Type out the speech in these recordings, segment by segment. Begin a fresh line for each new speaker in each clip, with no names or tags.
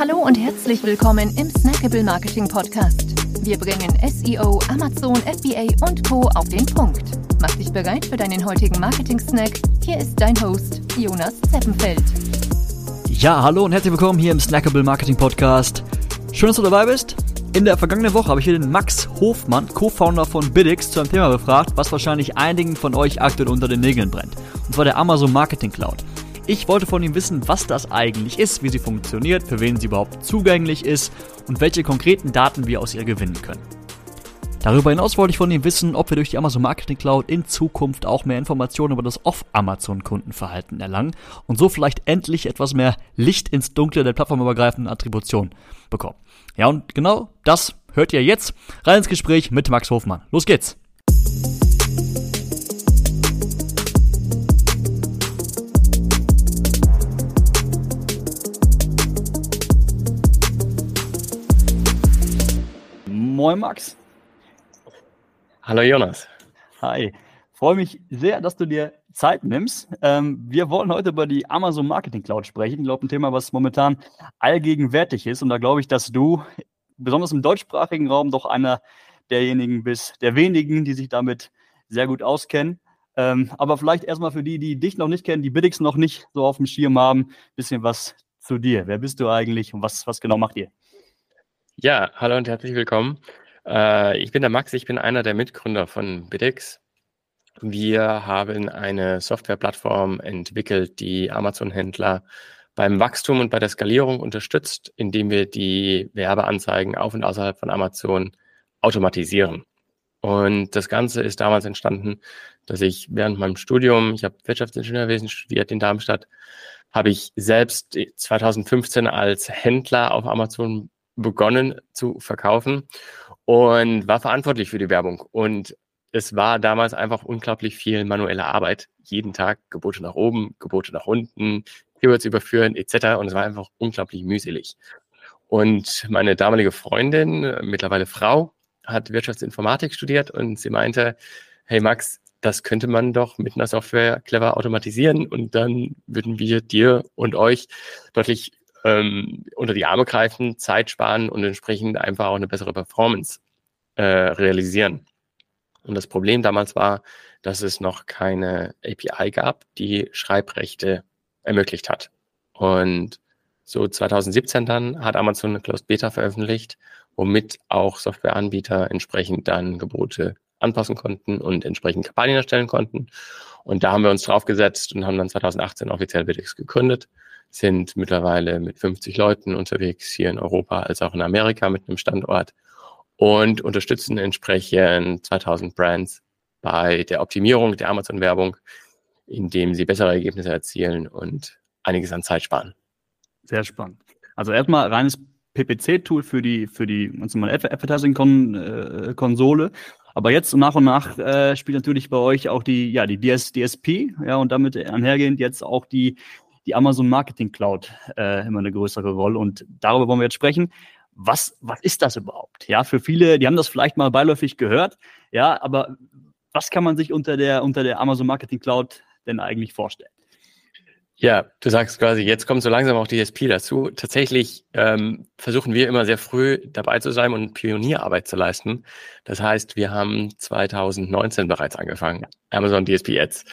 Hallo und herzlich willkommen im Snackable Marketing Podcast. Wir bringen SEO, Amazon, FBA und Co. auf den Punkt. Mach dich bereit für deinen heutigen Marketing-Snack. Hier ist dein Host, Jonas Zeppenfeld.
Ja, hallo und herzlich willkommen hier im Snackable Marketing Podcast. Schön, dass du dabei bist. In der vergangenen Woche habe ich hier den Max Hofmann, Co-Founder von Biddix, zu einem Thema befragt, was wahrscheinlich einigen von euch aktuell unter den Nägeln brennt. Und zwar der Amazon Marketing Cloud. Ich wollte von ihm wissen, was das eigentlich ist, wie sie funktioniert, für wen sie überhaupt zugänglich ist und welche konkreten Daten wir aus ihr gewinnen können. Darüber hinaus wollte ich von ihm wissen, ob wir durch die Amazon Marketing Cloud in Zukunft auch mehr Informationen über das Off-Amazon-Kundenverhalten erlangen und so vielleicht endlich etwas mehr Licht ins Dunkle der plattformübergreifenden Attribution bekommen. Ja, und genau das hört ihr jetzt. Rein ins Gespräch mit Max Hofmann. Los geht's! Moin Max.
Hallo Jonas.
Hi. Freue mich sehr, dass du dir Zeit nimmst. Ähm, wir wollen heute über die Amazon Marketing Cloud sprechen. Ich glaube, ein Thema, was momentan allgegenwärtig ist. Und da glaube ich, dass du besonders im deutschsprachigen Raum doch einer derjenigen bist, der wenigen, die sich damit sehr gut auskennen. Ähm, aber vielleicht erstmal für die, die dich noch nicht kennen, die Biddix noch nicht so auf dem Schirm haben, ein bisschen was zu dir. Wer bist du eigentlich und was, was genau macht ihr?
Ja, hallo und herzlich willkommen. Äh, ich bin der Max, ich bin einer der Mitgründer von Bidex. Wir haben eine Softwareplattform entwickelt, die Amazon-Händler beim Wachstum und bei der Skalierung unterstützt, indem wir die Werbeanzeigen auf und außerhalb von Amazon automatisieren. Und das Ganze ist damals entstanden, dass ich während meinem Studium, ich habe Wirtschaftsingenieurwesen studiert in Darmstadt, habe ich selbst 2015 als Händler auf Amazon begonnen zu verkaufen und war verantwortlich für die Werbung. Und es war damals einfach unglaublich viel manuelle Arbeit. Jeden Tag Gebote nach oben, Gebote nach unten, Keywords überführen etc. Und es war einfach unglaublich mühselig. Und meine damalige Freundin, mittlerweile Frau, hat Wirtschaftsinformatik studiert und sie meinte, hey Max, das könnte man doch mit einer Software clever automatisieren und dann würden wir dir und euch deutlich ähm, unter die Arme greifen, Zeit sparen und entsprechend einfach auch eine bessere Performance äh, realisieren. Und das Problem damals war, dass es noch keine API gab, die Schreibrechte ermöglicht hat. Und so 2017 dann hat Amazon eine Closed Beta veröffentlicht, womit auch Softwareanbieter entsprechend dann Gebote anpassen konnten und entsprechend Kampagnen erstellen konnten. Und da haben wir uns draufgesetzt und haben dann 2018 offiziell Biddix gegründet sind mittlerweile mit 50 Leuten unterwegs, hier in Europa als auch in Amerika mit einem Standort und unterstützen entsprechend 2000 Brands bei der Optimierung der Amazon-Werbung, indem sie bessere Ergebnisse erzielen und einiges an Zeit sparen.
Sehr spannend. Also erstmal reines PPC-Tool für die, für die Advertising-Konsole. Äh, Aber jetzt nach und nach äh, spielt natürlich bei euch auch die, ja, die DS, DSP, ja, und damit einhergehend jetzt auch die, die Amazon Marketing Cloud äh, immer eine größere Rolle. Und darüber wollen wir jetzt sprechen. Was, was ist das überhaupt? Ja, für viele, die haben das vielleicht mal beiläufig gehört. Ja, aber was kann man sich unter der, unter der Amazon Marketing Cloud denn eigentlich vorstellen?
Ja, du sagst quasi, jetzt kommt so langsam auch die DSP dazu. Tatsächlich ähm, versuchen wir immer sehr früh dabei zu sein und Pionierarbeit zu leisten. Das heißt, wir haben 2019 bereits angefangen, Amazon DSP Ads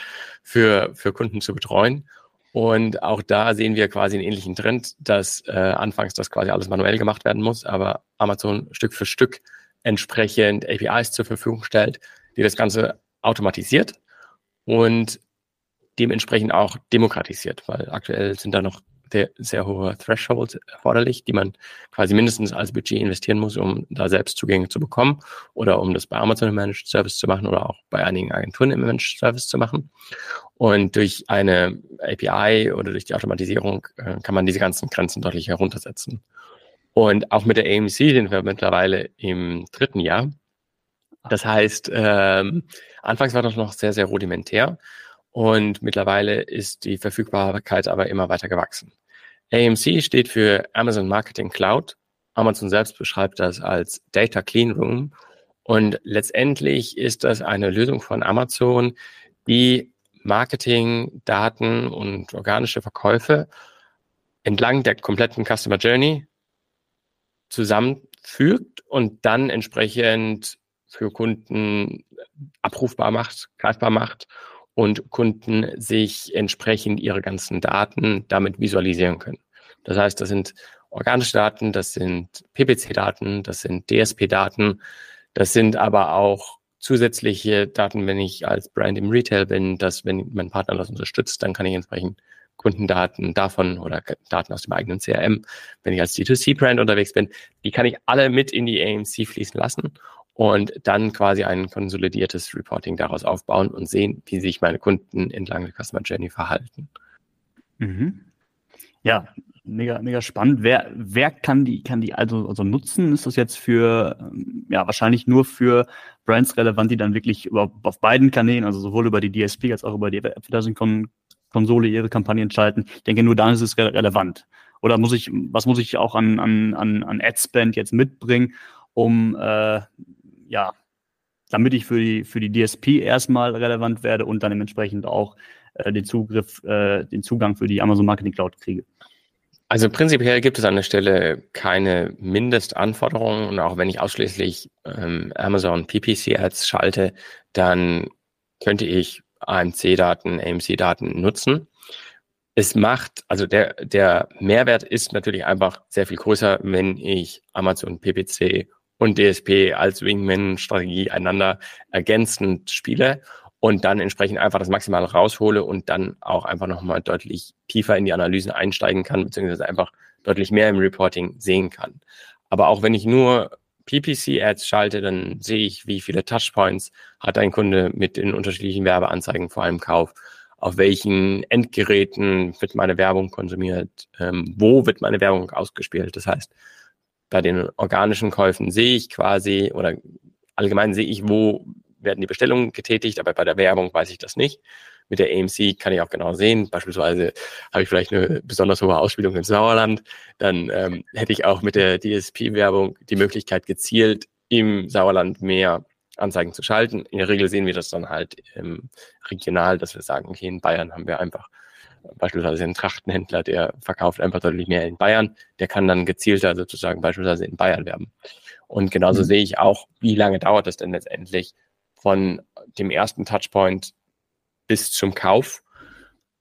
für, für Kunden zu betreuen und auch da sehen wir quasi einen ähnlichen Trend, dass äh, anfangs das quasi alles manuell gemacht werden muss, aber Amazon Stück für Stück entsprechend APIs zur Verfügung stellt, die das Ganze automatisiert und dementsprechend auch demokratisiert, weil aktuell sind da noch sehr, hohe Thresholds erforderlich, die man quasi mindestens als Budget investieren muss, um da selbst Zugänge zu bekommen oder um das bei Amazon im Managed Service zu machen oder auch bei einigen Agenturen im Managed Service zu machen. Und durch eine API oder durch die Automatisierung äh, kann man diese ganzen Grenzen deutlich heruntersetzen. Und auch mit der AMC sind wir mittlerweile im dritten Jahr. Das heißt, ähm, anfangs war das noch sehr, sehr rudimentär. Und mittlerweile ist die Verfügbarkeit aber immer weiter gewachsen. AMC steht für Amazon Marketing Cloud. Amazon selbst beschreibt das als Data Clean Room. Und letztendlich ist das eine Lösung von Amazon, die Marketing, Daten und organische Verkäufe entlang der kompletten Customer Journey zusammenfügt und dann entsprechend für Kunden abrufbar macht, greifbar macht und Kunden sich entsprechend ihre ganzen Daten damit visualisieren können. Das heißt, das sind organische Daten, das sind PPC-Daten, das sind DSP-Daten, das sind aber auch zusätzliche Daten, wenn ich als Brand im Retail bin, dass wenn mein Partner das unterstützt, dann kann ich entsprechend Kundendaten davon oder Daten aus dem eigenen CRM, wenn ich als D2C-Brand unterwegs bin, die kann ich alle mit in die AMC fließen lassen und dann quasi ein konsolidiertes Reporting daraus aufbauen und sehen, wie sich meine Kunden entlang der Customer Journey verhalten.
Mhm. Ja, mega, mega spannend. Wer, wer kann die, kann die also, also nutzen? Ist das jetzt für, ähm, ja, wahrscheinlich nur für Brands relevant, die dann wirklich über, auf beiden Kanälen, also sowohl über die DSP als auch über die Advertising-Konsole ihre Kampagnen schalten? Ich denke, nur dann ist es re relevant. Oder muss ich, was muss ich auch an, an, an, Ad-Spend jetzt mitbringen, um, äh, ja, damit ich für die, für die DSP erstmal relevant werde und dann dementsprechend auch äh, den Zugriff, äh, den Zugang für die Amazon Marketing Cloud kriege.
Also prinzipiell gibt es an der Stelle keine Mindestanforderungen und auch wenn ich ausschließlich ähm, Amazon PPC Ads schalte, dann könnte ich AMC-Daten, AMC-Daten nutzen. Es macht, also der, der Mehrwert ist natürlich einfach sehr viel größer, wenn ich Amazon PPC und DSP als Wingman-Strategie einander ergänzend spiele und dann entsprechend einfach das Maximale raushole und dann auch einfach nochmal deutlich tiefer in die Analysen einsteigen kann, beziehungsweise einfach deutlich mehr im Reporting sehen kann. Aber auch wenn ich nur PPC-Ads schalte, dann sehe ich, wie viele Touchpoints hat ein Kunde mit den unterschiedlichen Werbeanzeigen vor einem Kauf, auf welchen Endgeräten wird meine Werbung konsumiert, ähm, wo wird meine Werbung ausgespielt. Das heißt, bei den organischen Käufen sehe ich quasi oder allgemein sehe ich, wo werden die Bestellungen getätigt, aber bei der Werbung weiß ich das nicht. Mit der AMC kann ich auch genau sehen, beispielsweise habe ich vielleicht eine besonders hohe Ausspielung im Sauerland, dann ähm, hätte ich auch mit der DSP-Werbung die Möglichkeit gezielt im Sauerland mehr Anzeigen zu schalten. In der Regel sehen wir das dann halt ähm, regional, dass wir sagen, okay, in Bayern haben wir einfach beispielsweise einen Trachtenhändler, der verkauft einfach deutlich mehr in Bayern, der kann dann gezielter sozusagen beispielsweise in Bayern werben. Und genauso mhm. sehe ich auch, wie lange dauert es denn letztendlich, von dem ersten Touchpoint bis zum Kauf,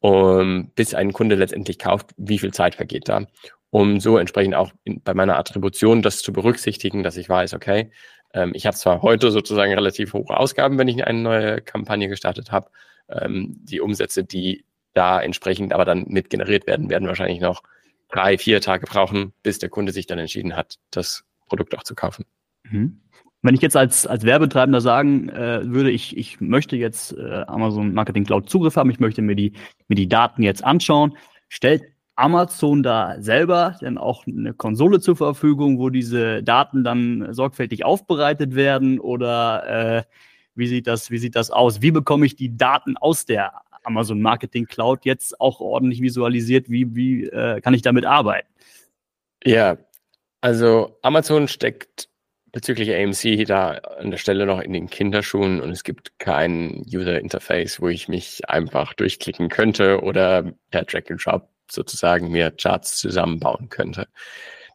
um, bis ein Kunde letztendlich kauft, wie viel Zeit vergeht da, um so entsprechend auch in, bei meiner Attribution das zu berücksichtigen, dass ich weiß, okay, ähm, ich habe zwar heute sozusagen relativ hohe Ausgaben, wenn ich eine neue Kampagne gestartet habe, ähm, die Umsätze, die da entsprechend aber dann mit generiert werden, werden wahrscheinlich noch drei, vier Tage brauchen, bis der Kunde sich dann entschieden hat, das Produkt auch zu kaufen.
Mhm. Wenn ich jetzt als, als Werbetreibender sagen äh, würde, ich, ich möchte jetzt äh, Amazon Marketing Cloud Zugriff haben, ich möchte mir die, mir die Daten jetzt anschauen, stellt Amazon da selber denn auch eine Konsole zur Verfügung, wo diese Daten dann sorgfältig aufbereitet werden oder äh, wie sieht das, wie sieht das aus? Wie bekomme ich die Daten aus der Amazon Marketing Cloud jetzt auch ordentlich visualisiert? Wie, wie äh, kann ich damit arbeiten?
Ja, also Amazon steckt bezüglich AMC da an der Stelle noch in den Kinderschuhen und es gibt kein User Interface, wo ich mich einfach durchklicken könnte oder per Drag and Drop sozusagen mir Charts zusammenbauen könnte.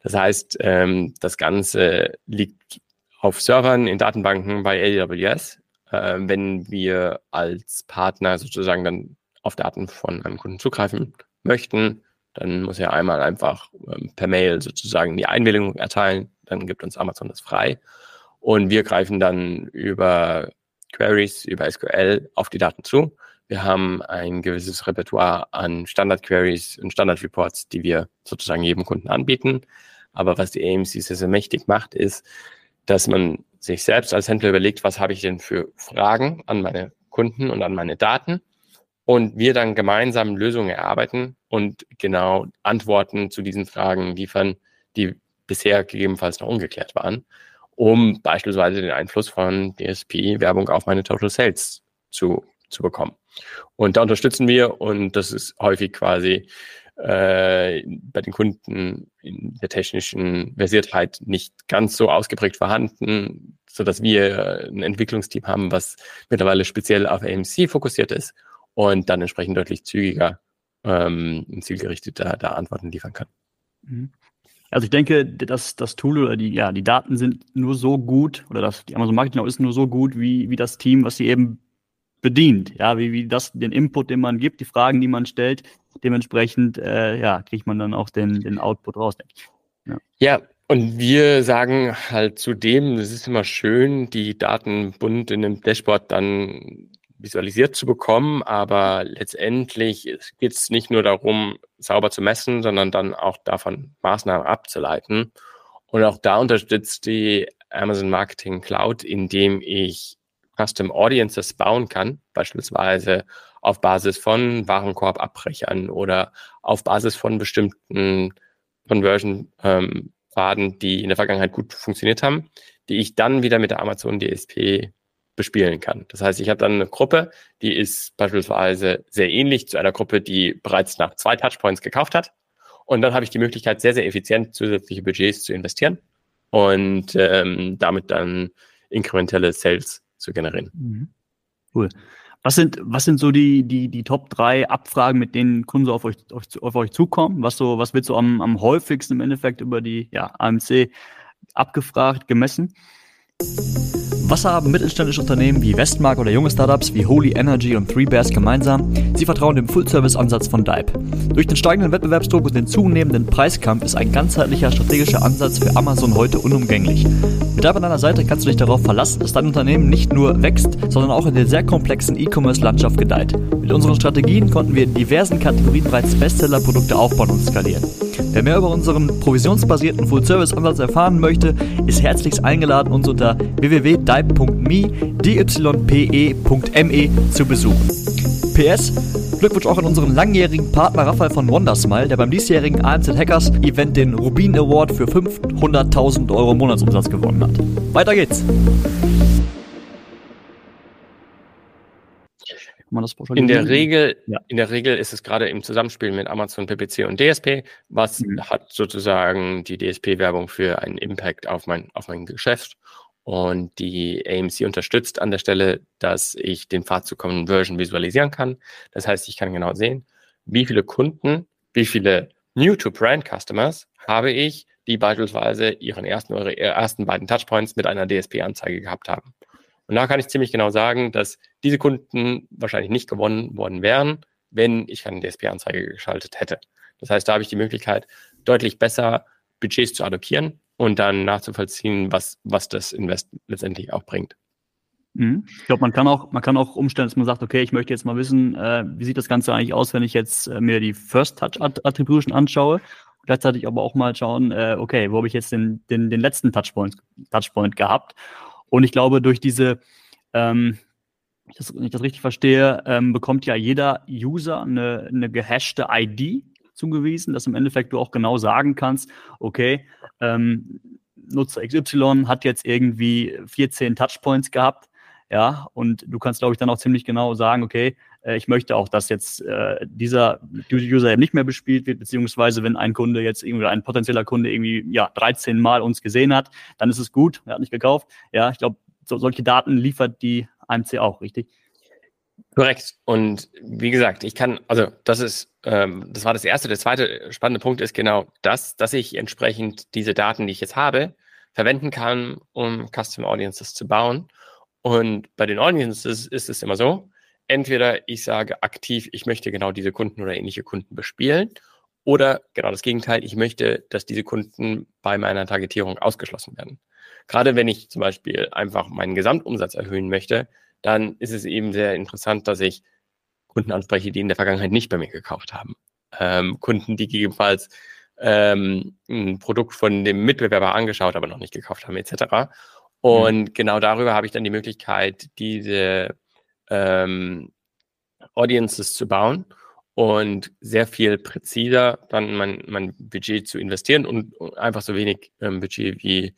Das heißt, ähm, das Ganze liegt auf Servern in Datenbanken bei AWS. Äh, wenn wir als Partner sozusagen dann auf Daten von einem Kunden zugreifen möchten, dann muss er einmal einfach ähm, per Mail sozusagen die Einwilligung erteilen dann gibt uns Amazon das frei. Und wir greifen dann über Queries, über SQL auf die Daten zu. Wir haben ein gewisses Repertoire an Standard-Queries und Standard-Reports, die wir sozusagen jedem Kunden anbieten. Aber was die AMC sehr, sehr mächtig macht, ist, dass man sich selbst als Händler überlegt, was habe ich denn für Fragen an meine Kunden und an meine Daten und wir dann gemeinsam Lösungen erarbeiten und genau Antworten zu diesen Fragen liefern, die bisher gegebenenfalls noch ungeklärt waren, um beispielsweise den Einfluss von DSP-Werbung auf meine Total Sales zu, zu bekommen. Und da unterstützen wir und das ist häufig quasi äh, bei den Kunden in der technischen Versiertheit nicht ganz so ausgeprägt vorhanden, so dass wir ein Entwicklungsteam haben, was mittlerweile speziell auf AMC fokussiert ist und dann entsprechend deutlich zügiger ähm, zielgerichteter da Antworten liefern kann.
Mhm. Also ich denke, dass das Tool oder die, ja, die Daten sind nur so gut oder das, die Amazon Marketing ist nur so gut wie, wie das Team, was sie eben bedient. Ja, wie, wie das, den Input, den man gibt, die Fragen, die man stellt, dementsprechend, äh, ja, kriegt man dann auch den, den Output raus, denke ich.
Ja. ja, und wir sagen halt zudem, es ist immer schön, die Daten bunt in einem Dashboard dann visualisiert zu bekommen, aber letztendlich geht es nicht nur darum, sauber zu messen, sondern dann auch davon Maßnahmen abzuleiten. Und auch da unterstützt die Amazon Marketing Cloud, indem ich Custom Audiences bauen kann, beispielsweise auf Basis von Warenkorbabbrechern oder auf Basis von bestimmten Conversion-Pfaden, ähm, die in der Vergangenheit gut funktioniert haben, die ich dann wieder mit der Amazon DSP bespielen kann. Das heißt, ich habe dann eine Gruppe, die ist beispielsweise sehr ähnlich zu einer Gruppe, die bereits nach zwei Touchpoints gekauft hat. Und dann habe ich die Möglichkeit, sehr, sehr effizient zusätzliche Budgets zu investieren und ähm, damit dann inkrementelle Sales zu generieren. Mhm.
Cool. Was sind, was sind so die, die, die Top 3 Abfragen, mit denen Kunden so auf euch, auf, auf euch zukommen? Was so, was wird so am, am häufigsten im Endeffekt über die ja, AMC abgefragt, gemessen?
Was haben mittelständische Unternehmen wie Westmark oder junge Startups wie Holy Energy und Three Bears gemeinsam? Sie vertrauen dem Full-Service-Ansatz von Dive. Durch den steigenden Wettbewerbsdruck und den zunehmenden Preiskampf ist ein ganzheitlicher strategischer Ansatz für Amazon heute unumgänglich. Mit Dive an deiner Seite kannst du dich darauf verlassen, dass dein Unternehmen nicht nur wächst, sondern auch in der sehr komplexen E-Commerce-Landschaft gedeiht. Mit unseren Strategien konnten wir in diversen Kategorien bereits Bestseller-Produkte aufbauen und skalieren. Wer mehr über unseren provisionsbasierten Full-Service-Ansatz erfahren möchte, ist herzlichst eingeladen, uns unter www.dype.me, dype.me zu besuchen. PS, Glückwunsch auch an unseren langjährigen Partner Raphael von Wondersmile, der beim diesjährigen AMZ Hackers Event den Rubin Award für 500.000 Euro Monatsumsatz gewonnen hat. Weiter geht's!
In der Regel, ja. in der Regel ist es gerade im Zusammenspiel mit Amazon PPC und DSP, was mhm. hat sozusagen die DSP-Werbung für einen Impact auf mein, auf mein Geschäft. Und die AMC unterstützt an der Stelle, dass ich den Pfad zu Conversion visualisieren kann. Das heißt, ich kann genau sehen, wie viele Kunden, wie viele New-to-Brand-Customers habe ich, die beispielsweise ihren ersten ihre ersten beiden Touchpoints mit einer DSP-Anzeige gehabt haben. Und da kann ich ziemlich genau sagen, dass diese Kunden wahrscheinlich nicht gewonnen worden wären, wenn ich keine DSP-Anzeige geschaltet hätte. Das heißt, da habe ich die Möglichkeit, deutlich besser Budgets zu allokieren und dann nachzuvollziehen, was, was das Invest letztendlich auch bringt.
Mhm. Ich glaube, man kann auch, man kann auch umstellen, dass man sagt, okay, ich möchte jetzt mal wissen, äh, wie sieht das Ganze eigentlich aus, wenn ich jetzt äh, mir die First Touch Attribution anschaue. Gleichzeitig aber auch mal schauen, äh, okay, wo habe ich jetzt den, den, den letzten Touchpoint, Touchpoint gehabt und ich glaube, durch diese, ähm, wenn ich das richtig verstehe, ähm, bekommt ja jeder User eine, eine gehashte ID zugewiesen, dass im Endeffekt du auch genau sagen kannst, okay, ähm, Nutzer XY hat jetzt irgendwie 14 Touchpoints gehabt, ja, und du kannst, glaube ich, dann auch ziemlich genau sagen, okay, äh, ich möchte auch, dass jetzt äh, dieser User eben nicht mehr bespielt wird, beziehungsweise wenn ein Kunde jetzt irgendwie ein potenzieller Kunde irgendwie ja 13 Mal uns gesehen hat, dann ist es gut, er hat nicht gekauft. Ja, ich glaube, so, solche Daten liefert die AMC auch, richtig?
Korrekt. Und wie gesagt, ich kann, also das ist, ähm, das war das erste. Der zweite spannende Punkt ist genau das, dass ich entsprechend diese Daten, die ich jetzt habe, verwenden kann, um Custom Audiences zu bauen. Und bei den Audiences ist es immer so, entweder ich sage aktiv, ich möchte genau diese Kunden oder ähnliche Kunden bespielen, oder genau das Gegenteil, ich möchte, dass diese Kunden bei meiner Targetierung ausgeschlossen werden. Gerade wenn ich zum Beispiel einfach meinen Gesamtumsatz erhöhen möchte, dann ist es eben sehr interessant, dass ich Kunden anspreche, die in der Vergangenheit nicht bei mir gekauft haben. Ähm, Kunden, die gegebenenfalls ähm, ein Produkt von dem Mitbewerber angeschaut, aber noch nicht gekauft haben, etc. Und mhm. genau darüber habe ich dann die Möglichkeit, diese ähm, Audiences zu bauen und sehr viel präziser dann mein, mein Budget zu investieren und einfach so wenig ähm, Budget wie,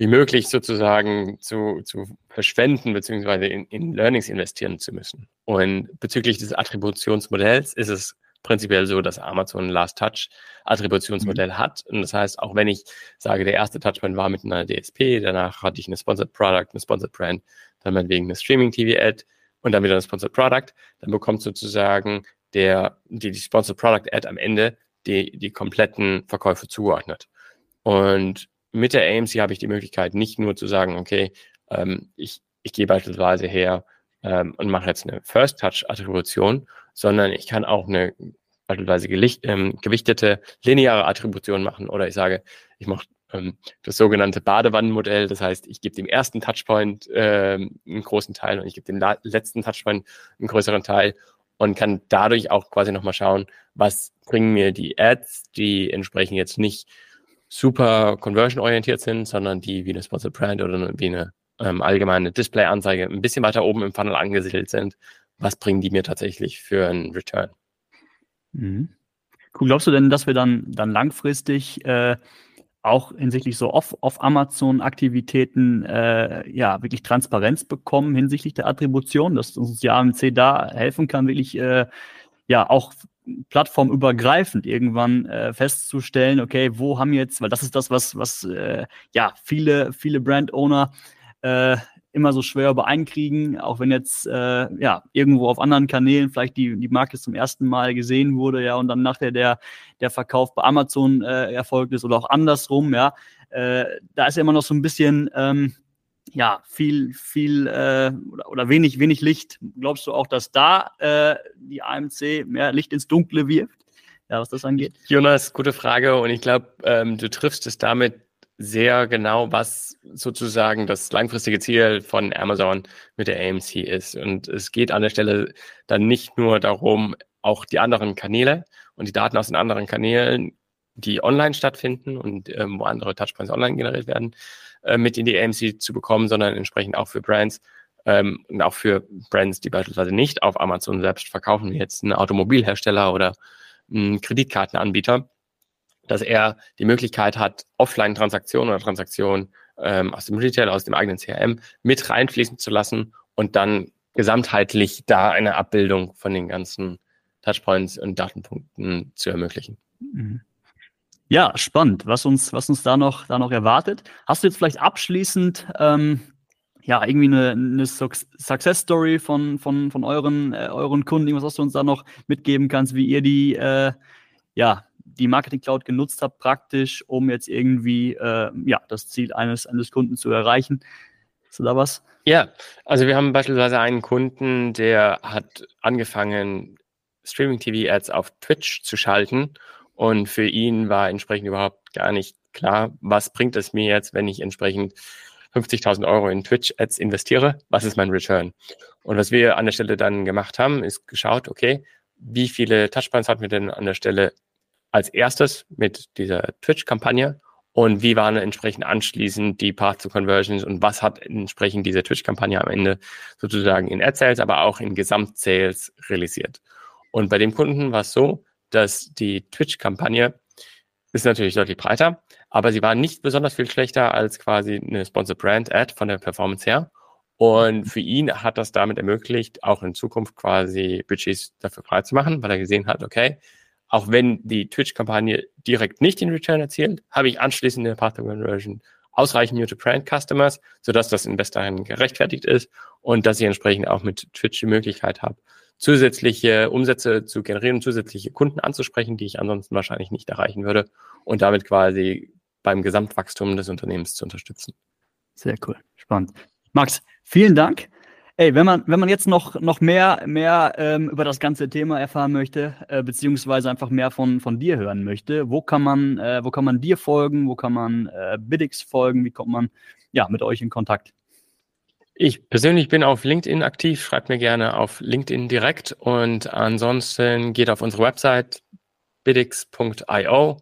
wie möglich sozusagen zu, zu verschwenden beziehungsweise in, in Learnings investieren zu müssen. Und bezüglich des Attributionsmodells ist es prinzipiell so, dass Amazon Last Touch Attributionsmodell mhm. hat. Und das heißt, auch wenn ich sage, der erste Touchpoint war mit einer DSP, danach hatte ich eine Sponsored Product, eine Sponsored Brand, dann meinetwegen eine Streaming TV Ad, und dann wieder ein Sponsored Product, dann bekommt sozusagen der, die, die Sponsored Product Ad am Ende die, die kompletten Verkäufe zugeordnet. Und mit der AMC habe ich die Möglichkeit, nicht nur zu sagen, okay, ähm, ich, ich gehe beispielsweise her ähm, und mache jetzt eine First-Touch-Attribution, sondern ich kann auch eine beispielsweise gelicht, ähm, gewichtete lineare Attribution machen oder ich sage, ich mache ähm, das sogenannte Badewannenmodell. Das heißt, ich gebe dem ersten Touchpoint ähm, einen großen Teil und ich gebe dem letzten Touchpoint einen größeren Teil und kann dadurch auch quasi nochmal schauen, was bringen mir die Ads, die entsprechend jetzt nicht super conversion-orientiert sind, sondern die wie eine Sponsored Brand oder wie eine ähm, allgemeine Display-Anzeige ein bisschen weiter oben im Funnel angesiedelt sind. Was bringen die mir tatsächlich für einen Return?
Mhm. Cool. Glaubst du denn, dass wir dann, dann langfristig äh, auch hinsichtlich so Off-Amazon-Aktivitäten äh, ja wirklich Transparenz bekommen hinsichtlich der Attribution, dass uns die AMC da helfen kann, wirklich äh, ja auch plattformübergreifend irgendwann äh, festzustellen, okay, wo haben jetzt, weil das ist das, was, was äh, ja viele, viele Brand-Owner äh, immer so schwer übereinkriegen, auch wenn jetzt äh, ja irgendwo auf anderen Kanälen vielleicht die, die Marke zum ersten Mal gesehen wurde, ja, und dann nachher der, der Verkauf bei Amazon äh, erfolgt ist oder auch andersrum, ja. Äh, da ist ja immer noch so ein bisschen ähm, ja, viel, viel äh, oder, oder wenig, wenig Licht. Glaubst du auch, dass da äh, die AMC mehr Licht ins Dunkle wirft? Ja, was das angeht?
Jonas, gute Frage. Und ich glaube, ähm, du triffst es damit sehr genau, was sozusagen das langfristige Ziel von Amazon mit der AMC ist. Und es geht an der Stelle dann nicht nur darum, auch die anderen Kanäle und die Daten aus den anderen Kanälen, die online stattfinden und ähm, wo andere Touchpoints online generiert werden, äh, mit in die AMC zu bekommen, sondern entsprechend auch für Brands ähm, und auch für Brands, die beispielsweise nicht auf Amazon selbst verkaufen, wie jetzt ein Automobilhersteller oder ein Kreditkartenanbieter dass er die Möglichkeit hat, Offline-Transaktionen oder Transaktionen ähm, aus dem Retail, aus dem eigenen CRM mit reinfließen zu lassen und dann gesamtheitlich da eine Abbildung von den ganzen Touchpoints und Datenpunkten zu ermöglichen. Mhm.
Ja, spannend, was uns, was uns da noch, da noch erwartet. Hast du jetzt vielleicht abschließend ähm, ja, irgendwie eine, eine Success Story von, von, von euren, äh, euren Kunden, was du uns da noch mitgeben kannst, wie ihr die äh, ja, die Marketing Cloud genutzt habt, praktisch, um jetzt irgendwie äh, ja, das Ziel eines, eines Kunden zu erreichen. Hast du da was?
Ja, also wir haben beispielsweise einen Kunden, der hat angefangen, Streaming-TV-Ads auf Twitch zu schalten. Und für ihn war entsprechend überhaupt gar nicht klar, was bringt es mir jetzt, wenn ich entsprechend 50.000 Euro in Twitch-Ads investiere? Was ist mein Return? Und was wir an der Stelle dann gemacht haben, ist geschaut, okay, wie viele Touchpoints hatten wir denn an der Stelle als erstes mit dieser Twitch-Kampagne und wie waren entsprechend anschließend die Path to Conversions und was hat entsprechend diese Twitch-Kampagne am Ende sozusagen in Ad-Sales, aber auch in Gesamt-Sales realisiert. Und bei dem Kunden war es so, dass die Twitch-Kampagne ist natürlich deutlich breiter, aber sie war nicht besonders viel schlechter als quasi eine Sponsored Brand Ad von der Performance her. Und für ihn hat das damit ermöglicht, auch in Zukunft quasi Budgets dafür frei zu machen, weil er gesehen hat, okay, auch wenn die Twitch-Kampagne direkt nicht den Return erzielt, habe ich anschließend in der Path Conversion ausreichend New-to-Brand-Customers, sodass das Investoren gerechtfertigt ist und dass ich entsprechend auch mit Twitch die Möglichkeit habe, zusätzliche Umsätze zu generieren zusätzliche Kunden anzusprechen, die ich ansonsten wahrscheinlich nicht erreichen würde und damit quasi beim Gesamtwachstum des Unternehmens zu unterstützen.
Sehr cool, spannend. Max, vielen Dank. Ey, wenn man, wenn man jetzt noch, noch mehr, mehr ähm, über das ganze Thema erfahren möchte, äh, beziehungsweise einfach mehr von, von dir hören möchte, wo kann man, äh, wo kann man dir folgen, wo kann man äh, Biddix folgen, wie kommt man ja, mit euch in Kontakt?
Ich persönlich bin auf LinkedIn aktiv, schreibt mir gerne auf LinkedIn direkt und ansonsten geht auf unsere Website biddix.io.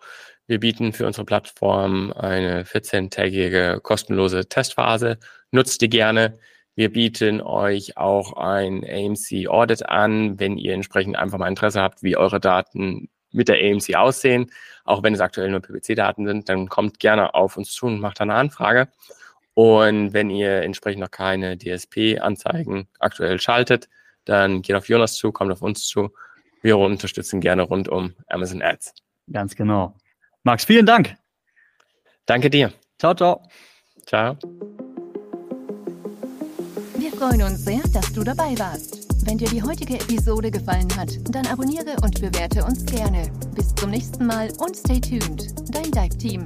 Wir bieten für unsere Plattform eine 14-tägige kostenlose Testphase. Nutzt die gerne. Wir bieten euch auch ein AMC Audit an, wenn ihr entsprechend einfach mal Interesse habt, wie eure Daten mit der AMC aussehen. Auch wenn es aktuell nur PPC-Daten sind, dann kommt gerne auf uns zu und macht eine Anfrage. Und wenn ihr entsprechend noch keine DSP-Anzeigen aktuell schaltet, dann geht auf Jonas zu, kommt auf uns zu. Wir unterstützen gerne rund um Amazon Ads.
Ganz genau. Max, vielen Dank.
Danke dir.
Ciao, ciao.
Ciao
freuen uns sehr, dass du dabei warst. Wenn dir die heutige Episode gefallen hat, dann abonniere und bewerte uns gerne. Bis zum nächsten Mal und stay tuned. Dein Dive Team.